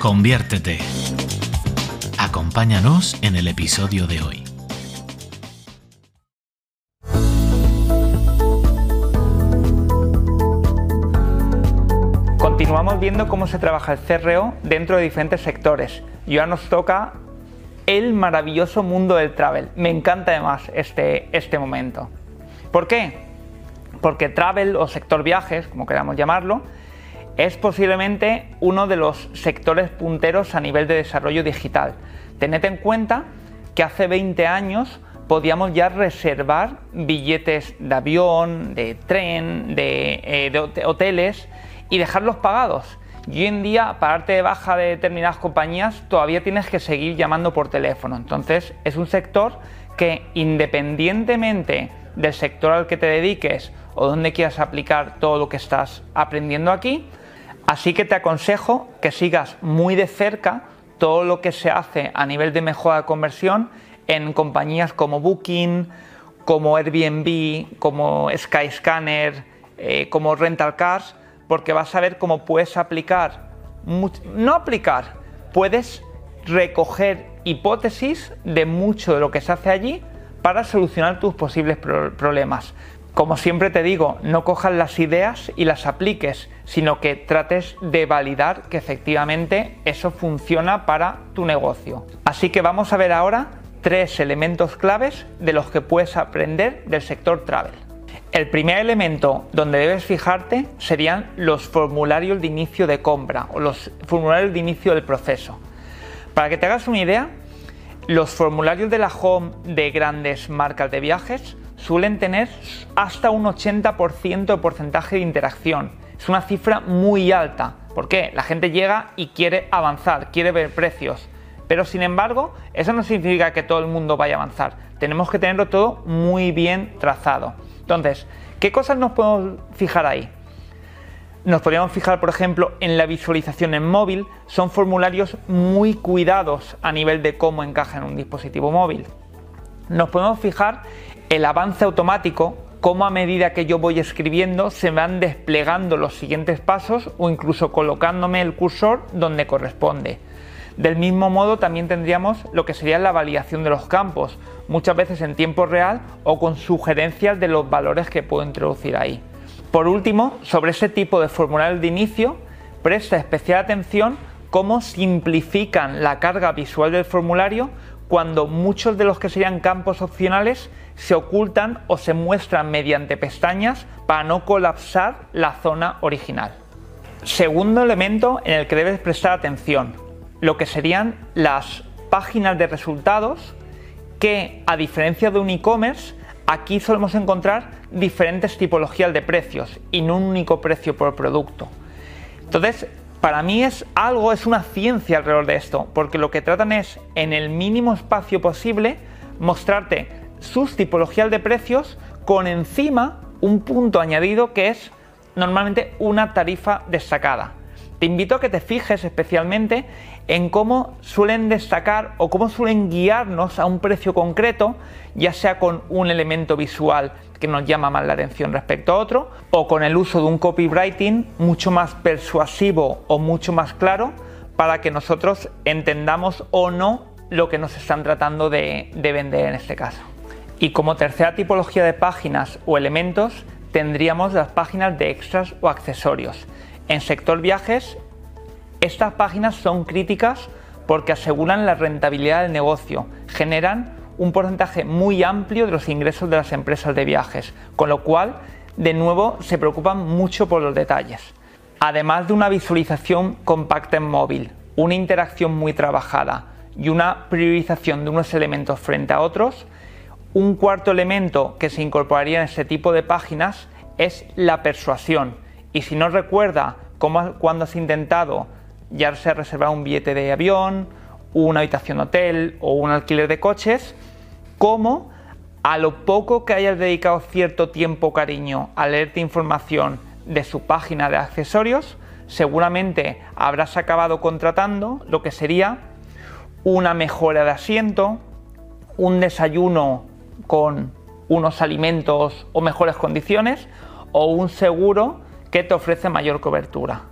Conviértete. Acompáñanos en el episodio de hoy. Continuamos viendo cómo se trabaja el CRO dentro de diferentes sectores y ahora nos toca el maravilloso mundo del travel. Me encanta además este, este momento. ¿Por qué? Porque travel o sector viajes, como queramos llamarlo, es posiblemente uno de los sectores punteros a nivel de desarrollo digital. Tened en cuenta que hace 20 años podíamos ya reservar billetes de avión, de tren, de, eh, de hoteles y dejarlos pagados. Y hoy en día, para darte de baja de determinadas compañías, todavía tienes que seguir llamando por teléfono. Entonces, es un sector que independientemente del sector al que te dediques o donde quieras aplicar todo lo que estás aprendiendo aquí, así que te aconsejo que sigas muy de cerca todo lo que se hace a nivel de mejora de conversión en compañías como Booking, como Airbnb, como Skyscanner, eh, como Rental Cars, porque vas a ver cómo puedes aplicar, no aplicar, puedes recoger hipótesis de mucho de lo que se hace allí para solucionar tus posibles problemas. Como siempre te digo, no cojas las ideas y las apliques, sino que trates de validar que efectivamente eso funciona para tu negocio. Así que vamos a ver ahora tres elementos claves de los que puedes aprender del sector travel. El primer elemento donde debes fijarte serían los formularios de inicio de compra o los formularios de inicio del proceso. Para que te hagas una idea, los formularios de la home de grandes marcas de viajes suelen tener hasta un 80% de porcentaje de interacción. Es una cifra muy alta. ¿Por qué? La gente llega y quiere avanzar, quiere ver precios. Pero sin embargo, eso no significa que todo el mundo vaya a avanzar. Tenemos que tenerlo todo muy bien trazado. Entonces, ¿qué cosas nos podemos fijar ahí? Nos podríamos fijar, por ejemplo, en la visualización en móvil. Son formularios muy cuidados a nivel de cómo encaja en un dispositivo móvil. Nos podemos fijar el avance automático, cómo a medida que yo voy escribiendo se van desplegando los siguientes pasos o incluso colocándome el cursor donde corresponde. Del mismo modo también tendríamos lo que sería la validación de los campos, muchas veces en tiempo real o con sugerencias de los valores que puedo introducir ahí. Por último, sobre ese tipo de formularios de inicio, presta especial atención cómo simplifican la carga visual del formulario cuando muchos de los que serían campos opcionales se ocultan o se muestran mediante pestañas para no colapsar la zona original. Segundo elemento en el que debes prestar atención, lo que serían las páginas de resultados que a diferencia de un e-commerce aquí solemos encontrar diferentes tipologías de precios y no un único precio por producto. Entonces, para mí es algo, es una ciencia alrededor de esto, porque lo que tratan es en el mínimo espacio posible mostrarte sus tipologías de precios con encima un punto añadido que es normalmente una tarifa destacada. Te invito a que te fijes especialmente en cómo suelen destacar o cómo suelen guiarnos a un precio concreto, ya sea con un elemento visual que nos llama más la atención respecto a otro, o con el uso de un copywriting mucho más persuasivo o mucho más claro para que nosotros entendamos o no lo que nos están tratando de, de vender en este caso. Y como tercera tipología de páginas o elementos, tendríamos las páginas de extras o accesorios en sector viajes, estas páginas son críticas porque aseguran la rentabilidad del negocio, generan un porcentaje muy amplio de los ingresos de las empresas de viajes, con lo cual, de nuevo, se preocupan mucho por los detalles. Además de una visualización compacta en móvil, una interacción muy trabajada y una priorización de unos elementos frente a otros, un cuarto elemento que se incorporaría en este tipo de páginas es la persuasión y si no recuerda cómo, cuando has intentado ya sea reservar un billete de avión, una habitación de hotel o un alquiler de coches, como a lo poco que hayas dedicado cierto tiempo cariño a leerte información de su página de accesorios, seguramente habrás acabado contratando lo que sería una mejora de asiento, un desayuno con unos alimentos o mejores condiciones o un seguro que te ofrece mayor cobertura.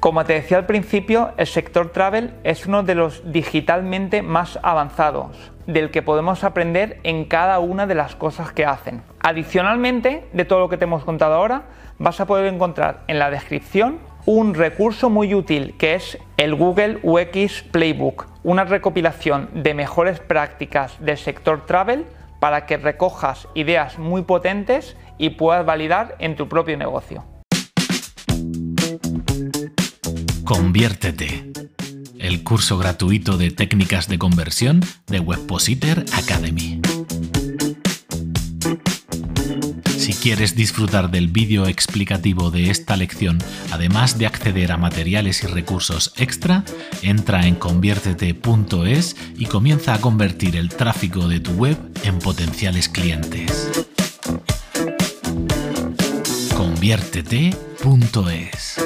Como te decía al principio, el sector travel es uno de los digitalmente más avanzados, del que podemos aprender en cada una de las cosas que hacen. Adicionalmente, de todo lo que te hemos contado ahora, vas a poder encontrar en la descripción un recurso muy útil que es el Google UX Playbook, una recopilación de mejores prácticas del sector travel para que recojas ideas muy potentes y puedas validar en tu propio negocio. Conviértete. El curso gratuito de técnicas de conversión de Webpositor Academy. Si quieres disfrutar del vídeo explicativo de esta lección, además de acceder a materiales y recursos extra, entra en conviértete.es y comienza a convertir el tráfico de tu web en potenciales clientes. Conviértete.es